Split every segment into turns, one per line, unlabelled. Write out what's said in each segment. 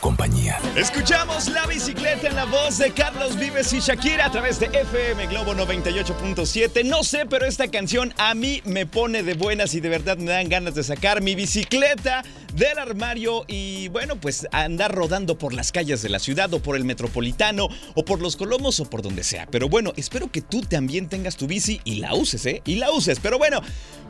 compañía.
Escuchamos la bicicleta en la voz de Carlos Vives y Shakira a través de FM Globo 98.7. No sé, pero esta canción a mí me pone de buenas y de verdad me dan ganas de sacar mi bicicleta del armario y bueno, pues andar rodando por las calles de la ciudad o por el metropolitano o por los colomos o por donde sea. Pero bueno, espero que tú también tengas tu bici y la uses, ¿eh? Y la uses. Pero bueno,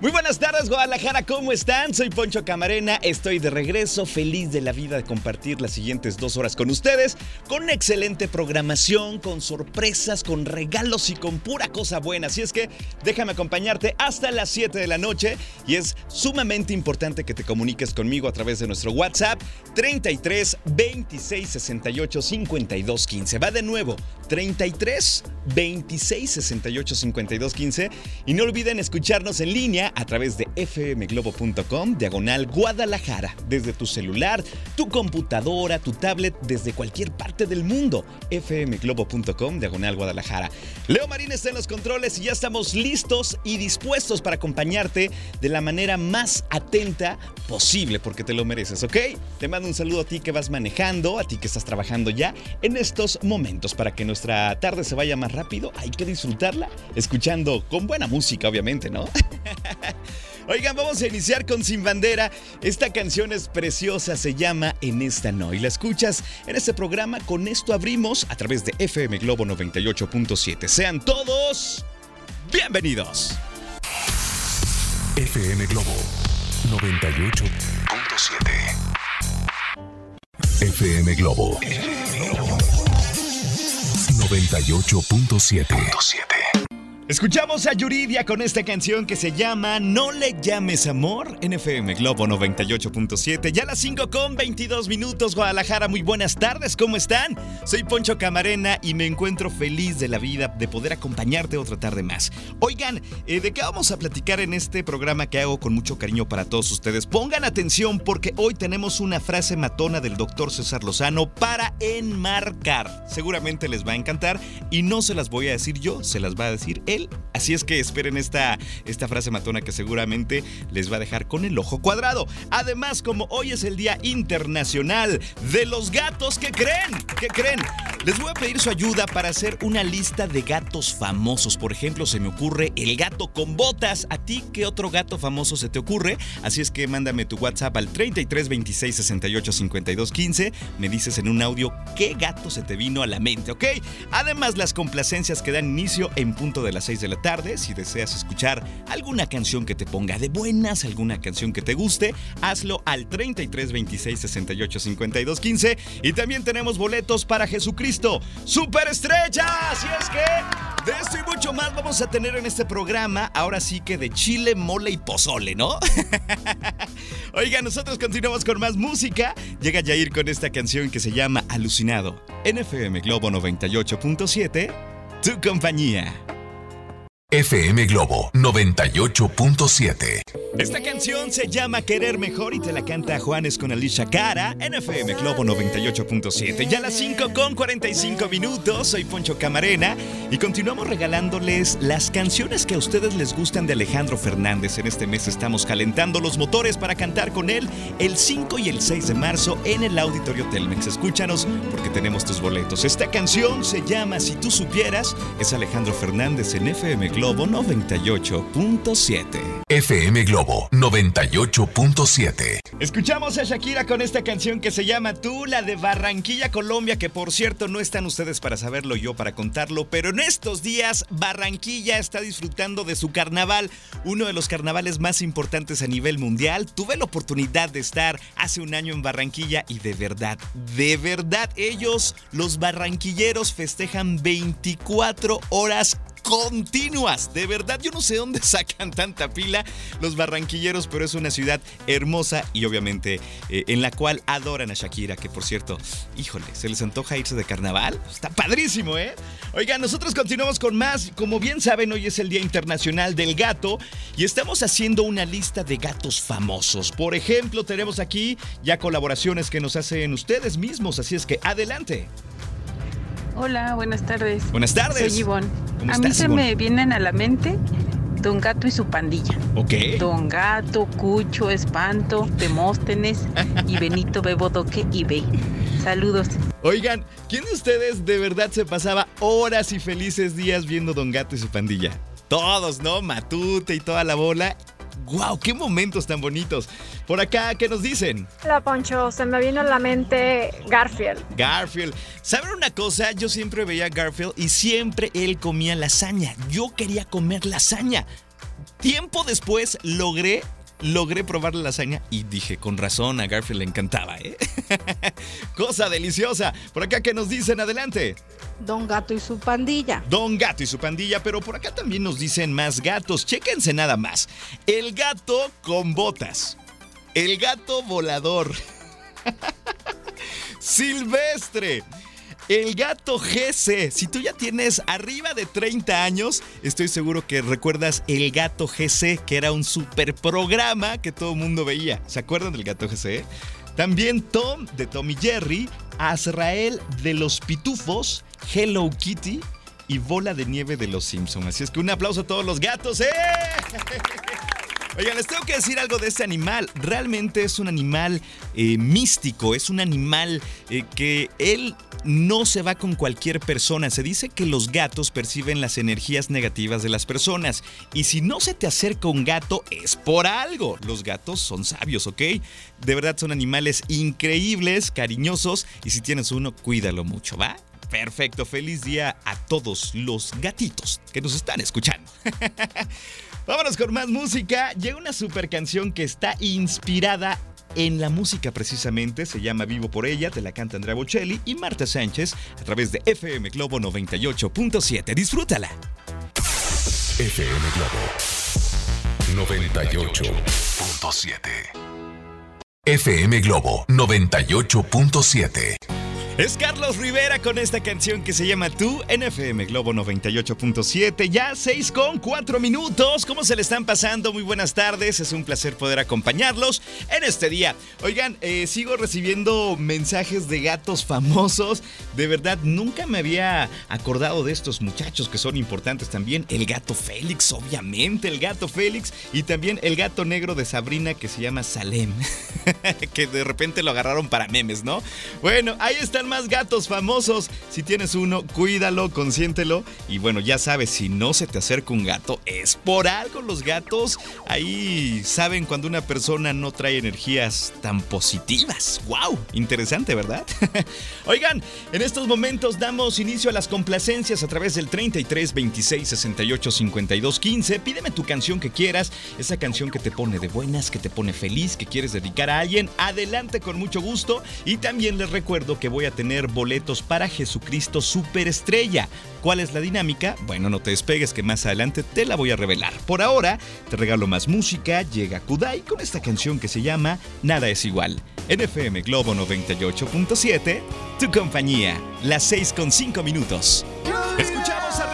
muy buenas tardes Guadalajara, ¿cómo están? Soy Poncho Camarena, estoy de regreso, feliz de la vida de compartir las siguientes dos horas con ustedes, con excelente programación, con sorpresas, con regalos y con pura cosa buena. Así es que déjame acompañarte hasta las 7 de la noche y es sumamente importante que te comuniques conmigo a través de nuestro WhatsApp 33 26 68 52 15. Va de nuevo, 33 26 68 52 15 y no olviden escucharnos en línea a través de fmglobo.com diagonal Guadalajara desde tu celular, tu computadora, tu tablet desde cualquier parte del mundo. fmglobo.com diagonal Guadalajara. Leo Marín está en los controles y ya estamos listos y dispuestos para acompañarte de la manera más atenta posible porque te lo mereces, ¿ok? Te mando un saludo a ti que vas manejando, a ti que estás trabajando ya en estos momentos para que nuestra tarde se vaya más rápido. Hay que disfrutarla escuchando con buena música, obviamente, ¿no? Oigan, vamos a iniciar con Sin Bandera. Esta canción es preciosa, se llama En esta no. Y la escuchas en este programa. Con esto abrimos a través de FM Globo 98.7. Sean todos bienvenidos.
FM Globo 98.7. FM Globo 98.7.
Escuchamos a Yuridia con esta canción que se llama No le llames amor en FM Globo 98.7. Ya las 5 con 22 minutos, Guadalajara. Muy buenas tardes, ¿cómo están? Soy Poncho Camarena y me encuentro feliz de la vida de poder acompañarte otra tarde más. Oigan, eh, ¿de qué vamos a platicar en este programa que hago con mucho cariño para todos ustedes? Pongan atención porque hoy tenemos una frase matona del doctor César Lozano para enmarcar. Seguramente les va a encantar y no se las voy a decir yo, se las va a decir él Así es que esperen esta, esta frase matona que seguramente les va a dejar con el ojo cuadrado. Además, como hoy es el Día Internacional de los Gatos, ¿qué creen? ¿Qué creen? Les voy a pedir su ayuda para hacer una lista de gatos famosos. Por ejemplo, se me ocurre el gato con botas. ¿A ti qué otro gato famoso se te ocurre? Así es que mándame tu WhatsApp al 33 26 68 52 15. Me dices en un audio qué gato se te vino a la mente, ¿ok? Además, las complacencias que dan inicio en punto de las de la tarde. Si deseas escuchar alguna canción que te ponga de buenas, alguna canción que te guste, hazlo al 33 26 68 52 15. Y también tenemos boletos para Jesucristo, Superestrella. Así es que de esto y mucho más vamos a tener en este programa. Ahora sí que de chile, mole y pozole, ¿no? Oiga, nosotros continuamos con más música. Llega Jair con esta canción que se llama Alucinado. NFM Globo 98.7, tu compañía.
FM Globo 98.7.
Esta canción se llama Querer Mejor y te la canta Juanes con Alicia Cara en FM Globo 98.7. Ya a las 5 con 45 minutos, soy Poncho Camarena y continuamos regalándoles las canciones que a ustedes les gustan de Alejandro Fernández. En este mes estamos calentando los motores para cantar con él el 5 y el 6 de marzo en el Auditorio Telmex. Escúchanos porque tenemos tus boletos. Esta canción se llama Si tú supieras, es Alejandro Fernández en FM Globo Globo 98.7.
FM Globo 98.7.
Escuchamos a Shakira con esta canción que se llama Tú, la de Barranquilla, Colombia, que por cierto no están ustedes para saberlo, yo para contarlo, pero en estos días Barranquilla está disfrutando de su carnaval, uno de los carnavales más importantes a nivel mundial. Tuve la oportunidad de estar hace un año en Barranquilla y de verdad, de verdad, ellos, los barranquilleros, festejan 24 horas continuas. De verdad, yo no sé dónde sacan tanta pila los barranquilleros, pero es una ciudad hermosa y obviamente eh, en la cual adoran a Shakira, que por cierto, híjole, ¿se les antoja irse de carnaval? Está padrísimo, ¿eh? Oigan, nosotros continuamos con más. Como bien saben, hoy es el Día Internacional del Gato y estamos haciendo una lista de gatos famosos. Por ejemplo, tenemos aquí ya colaboraciones que nos hacen ustedes mismos, así es que adelante.
Hola, buenas tardes.
Buenas tardes.
Soy Ivonne.
¿Cómo
a mí se
Ivonne?
me vienen a la mente Don Gato y su pandilla.
Ok.
Don Gato, Cucho, Espanto, Demóstenes y Benito Bebodoque y Bey. Saludos.
Oigan, ¿quién de ustedes de verdad se pasaba horas y felices días viendo Don Gato y su pandilla? Todos, ¿no? Matute y toda la bola. ¡Guau! ¡Qué momentos tan bonitos! Por acá, ¿qué nos dicen?
Hola Poncho, se me vino a la mente Garfield.
Garfield. ¿Saben una cosa? Yo siempre veía a Garfield y siempre él comía lasaña. Yo quería comer lasaña. Tiempo después logré, logré probar la lasaña y dije, con razón, a Garfield le encantaba, ¿eh? Cosa deliciosa. Por acá, ¿qué nos dicen? Adelante.
Don Gato y su pandilla.
Don Gato y su pandilla, pero por acá también nos dicen más gatos. Chéquense nada más. El gato con botas. El gato volador. Silvestre. El gato GC. Si tú ya tienes arriba de 30 años, estoy seguro que recuerdas el gato GC, que era un super programa que todo el mundo veía. ¿Se acuerdan del gato GC? También Tom de Tom y Jerry, Azrael de los Pitufos, Hello Kitty y Bola de Nieve de los Simpsons. Así es que un aplauso a todos los gatos. ¡Eh! Oigan, les tengo que decir algo de este animal. Realmente es un animal eh, místico, es un animal eh, que él no se va con cualquier persona. Se dice que los gatos perciben las energías negativas de las personas. Y si no se te acerca un gato, es por algo. Los gatos son sabios, ¿ok? De verdad son animales increíbles, cariñosos. Y si tienes uno, cuídalo mucho, ¿va? Perfecto, feliz día a todos los gatitos que nos están escuchando. Vámonos con más música. Llega una super canción que está inspirada en la música precisamente. Se llama Vivo por ella, te la canta Andrea Bocelli y Marta Sánchez a través de FM Globo 98.7. Disfrútala.
FM Globo 98.7. FM Globo 98.7.
Es Carlos Rivera con esta canción que se llama Tú en FM Globo 98.7. Ya 6 con 4 minutos. ¿Cómo se le están pasando? Muy buenas tardes. Es un placer poder acompañarlos en este día. Oigan, eh, sigo recibiendo mensajes de gatos famosos. De verdad, nunca me había acordado de estos muchachos que son importantes también. El gato Félix, obviamente, el gato Félix. Y también el gato negro de Sabrina que se llama Salem. que de repente lo agarraron para memes, ¿no? Bueno, ahí están más gatos famosos. Si tienes uno, cuídalo, consiéntelo. Y bueno, ya sabes, si no se te acerca un gato, es por algo. Los gatos ahí saben cuando una persona no trae energías tan positivas. ¡Wow! Interesante, ¿verdad? Oigan, en estos momentos damos inicio a las complacencias a través del 33 26 68 52 15. Pídeme tu canción que quieras, esa canción que te pone de buenas, que te pone feliz, que quieres dedicar a alguien. Adelante con mucho gusto. Y también les recuerdo que voy a tener boletos para Jesucristo Superestrella. ¿Cuál es la dinámica? Bueno, no te despegues que más adelante te la voy a revelar. Por ahora, te regalo más música, llega Kudai con esta canción que se llama Nada es igual. En FM Globo 98.7, tu compañía, las 6 con 5 minutos. Escuchamos a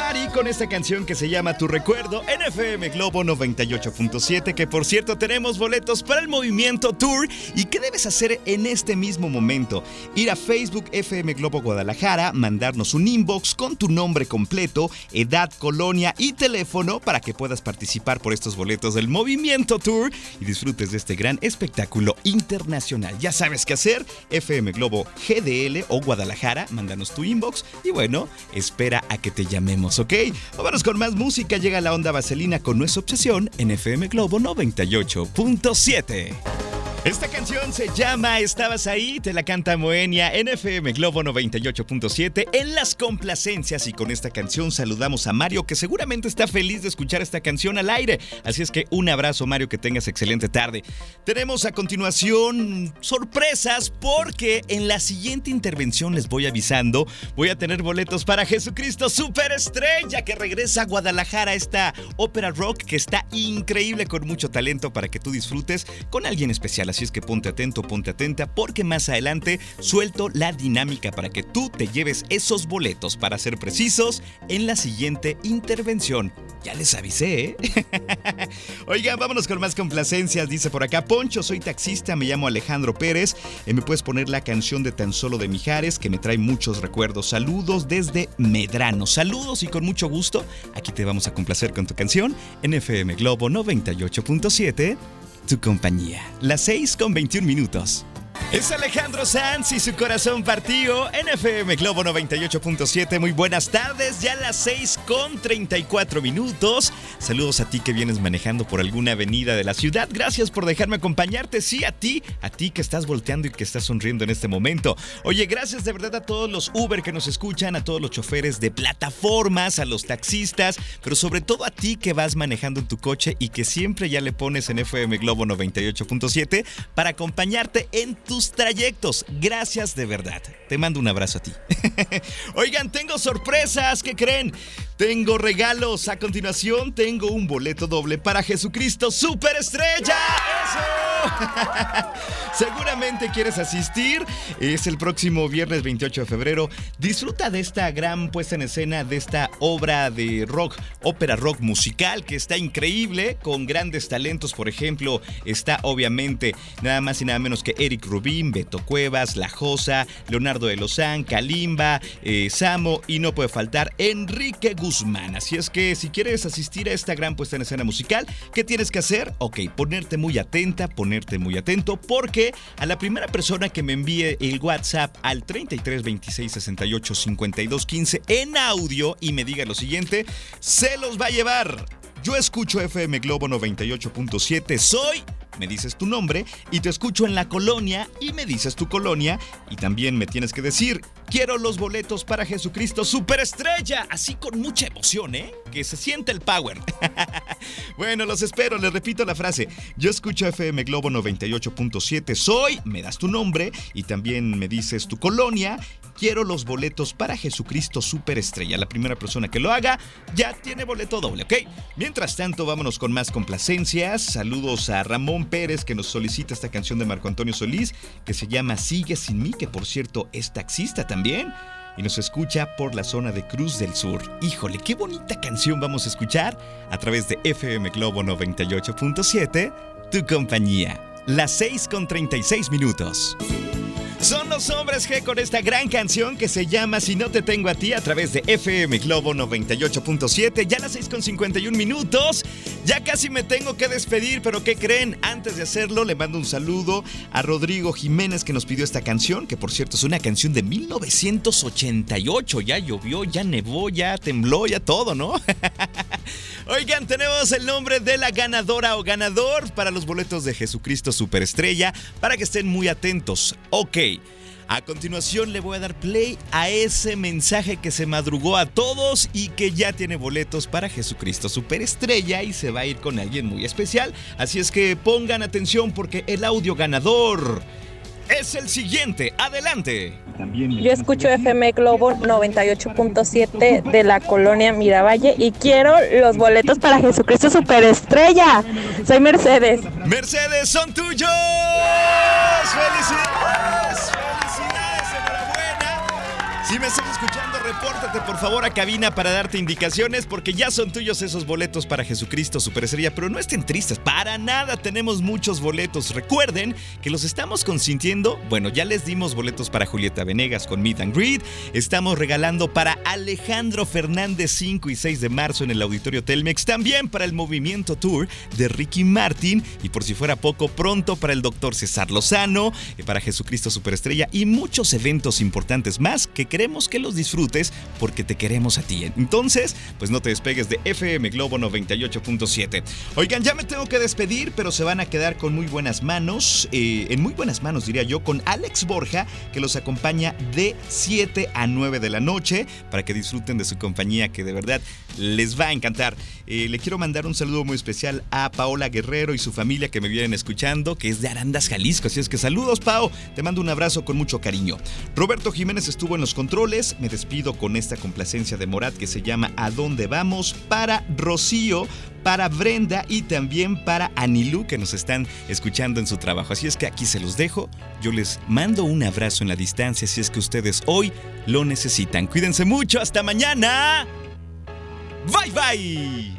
Mari con esta canción que se llama Tu Recuerdo en FM Globo 98.7, que por cierto tenemos boletos para el movimiento Tour. ¿Y qué debes hacer en este mismo momento? Ir a Facebook FM Globo Guadalajara, mandarnos un inbox con tu nombre completo, edad, colonia y teléfono para que puedas participar por estos boletos del movimiento Tour y disfrutes de este gran espectáculo internacional. Ya sabes qué hacer, FM Globo GDL o Guadalajara, mándanos tu inbox y bueno, espera a que te llamemos ¿ok? Vámonos con más música. Llega la onda vaselina con nuestra obsesión en FM Globo 98.7. Esta canción se llama Estabas ahí, te la canta Moenia en FM Globo 98.7 en las complacencias y con esta canción saludamos a Mario que seguramente está feliz de escuchar esta canción al aire. Así es que un abrazo Mario, que tengas excelente tarde. Tenemos a continuación sorpresas porque en la siguiente intervención les voy avisando, voy a tener boletos para Jesucristo Superestrella que regresa a Guadalajara esta ópera rock que está increíble con mucho talento para que tú disfrutes con alguien especial Así es que ponte atento, ponte atenta, porque más adelante suelto la dinámica para que tú te lleves esos boletos, para ser precisos, en la siguiente intervención. Ya les avisé, ¿eh? Oigan, vámonos con más complacencias. Dice por acá, Poncho, soy taxista, me llamo Alejandro Pérez. Eh, me puedes poner la canción de Tan Solo de Mijares, que me trae muchos recuerdos. Saludos desde Medrano. Saludos y con mucho gusto. Aquí te vamos a complacer con tu canción en FM Globo 98.7 tu compañía. Las 6 con 21 minutos. Es Alejandro Sanz y su corazón partido en FM Globo 98.7. Muy buenas tardes, ya las 6 con 34 minutos. Saludos a ti que vienes manejando por alguna avenida de la ciudad. Gracias por dejarme acompañarte. Sí, a ti, a ti que estás volteando y que estás sonriendo en este momento. Oye, gracias de verdad a todos los Uber que nos escuchan, a todos los choferes de plataformas, a los taxistas, pero sobre todo a ti que vas manejando en tu coche y que siempre ya le pones en FM Globo 98.7 para acompañarte en tu trayectos. Gracias de verdad. Te mando un abrazo a ti. Oigan, tengo sorpresas. ¿Qué creen? Tengo regalos. A continuación, tengo un boleto doble para Jesucristo Superestrella. ¡Eso! Seguramente quieres asistir. Es el próximo viernes 28 de febrero. Disfruta de esta gran puesta en escena, de esta obra de rock, ópera rock musical que está increíble, con grandes talentos. Por ejemplo, está obviamente nada más y nada menos que Eric Rubín, Beto Cuevas, La Josa, Leonardo de Lozán, Kalimba, eh, Samo y no puede faltar Enrique Guzmán. Así es que si quieres asistir a esta gran puesta en escena musical, ¿qué tienes que hacer? Ok, ponerte muy atenta, ponerte muy atento, porque a la primera persona que me envíe el WhatsApp al 33 26 68 52 15 en audio y me diga lo siguiente, se los va a llevar. Yo escucho FM Globo 98.7, soy me dices tu nombre y te escucho en la colonia y me dices tu colonia y también me tienes que decir, quiero los boletos para Jesucristo Superestrella, así con mucha emoción, ¿eh? Que se siente el power. bueno, los espero, les repito la frase, yo escucho FM Globo 98.7, soy, me das tu nombre y también me dices tu colonia quiero los boletos para Jesucristo Superestrella. La primera persona que lo haga ya tiene boleto doble, ¿ok? Mientras tanto, vámonos con más complacencias. Saludos a Ramón Pérez que nos solicita esta canción de Marco Antonio Solís que se llama Sigue sin mí, que por cierto es taxista también. Y nos escucha por la zona de Cruz del Sur. Híjole, qué bonita canción vamos a escuchar a través de FM Globo 98.7, tu compañía. Las 6 con 36 minutos. Son los hombres G con esta gran canción que se llama Si no te tengo a ti a través de FM Globo 98.7. Ya las 6 con 51 minutos. Ya casi me tengo que despedir, pero ¿qué creen? Antes de hacerlo, le mando un saludo a Rodrigo Jiménez que nos pidió esta canción, que por cierto es una canción de 1988. Ya llovió, ya nevó, ya tembló, ya todo, ¿no? Oigan, tenemos el nombre de la ganadora o ganador para los boletos de Jesucristo Superestrella para que estén muy atentos. Ok. A continuación le voy a dar play a ese mensaje que se madrugó a todos y que ya tiene boletos para Jesucristo Superestrella y se va a ir con alguien muy especial. Así es que pongan atención porque el audio ganador es el siguiente. Adelante.
Yo escucho FM Globo 98.7 de la colonia Miravalle y quiero los boletos para Jesucristo Superestrella. Soy Mercedes.
Mercedes, son tuyos. ¡Felicidades! Si me estás escuchando, repórtate por favor a cabina para darte indicaciones porque ya son tuyos esos boletos para Jesucristo Superestrella, pero no estén tristes, para nada tenemos muchos boletos. Recuerden que los estamos consintiendo. Bueno, ya les dimos boletos para Julieta Venegas con Meet and Greet. Estamos regalando para Alejandro Fernández 5 y 6 de marzo en el Auditorio Telmex, también para el Movimiento Tour de Ricky Martin y por si fuera poco pronto para el doctor César Lozano, eh, para Jesucristo Superestrella y muchos eventos importantes más que creen queremos que los disfrutes porque te queremos a ti. Entonces, pues no te despegues de FM Globo 98.7. Oigan, ya me tengo que despedir, pero se van a quedar con muy buenas manos, eh, en muy buenas manos diría yo, con Alex Borja, que los acompaña de 7 a 9 de la noche, para que disfruten de su compañía, que de verdad les va a encantar. Eh, le quiero mandar un saludo muy especial a Paola Guerrero y su familia que me vienen escuchando, que es de Arandas, Jalisco. Así es que saludos, Pao. Te mando un abrazo con mucho cariño. Roberto Jiménez estuvo en los controles. Me despido con esta complacencia de Morat que se llama ¿A dónde vamos? para Rocío, para Brenda y también para Anilú que nos están escuchando en su trabajo. Así es que aquí se los dejo. Yo les mando un abrazo en la distancia si es que ustedes hoy lo necesitan. Cuídense mucho. Hasta mañana. Vai, vai!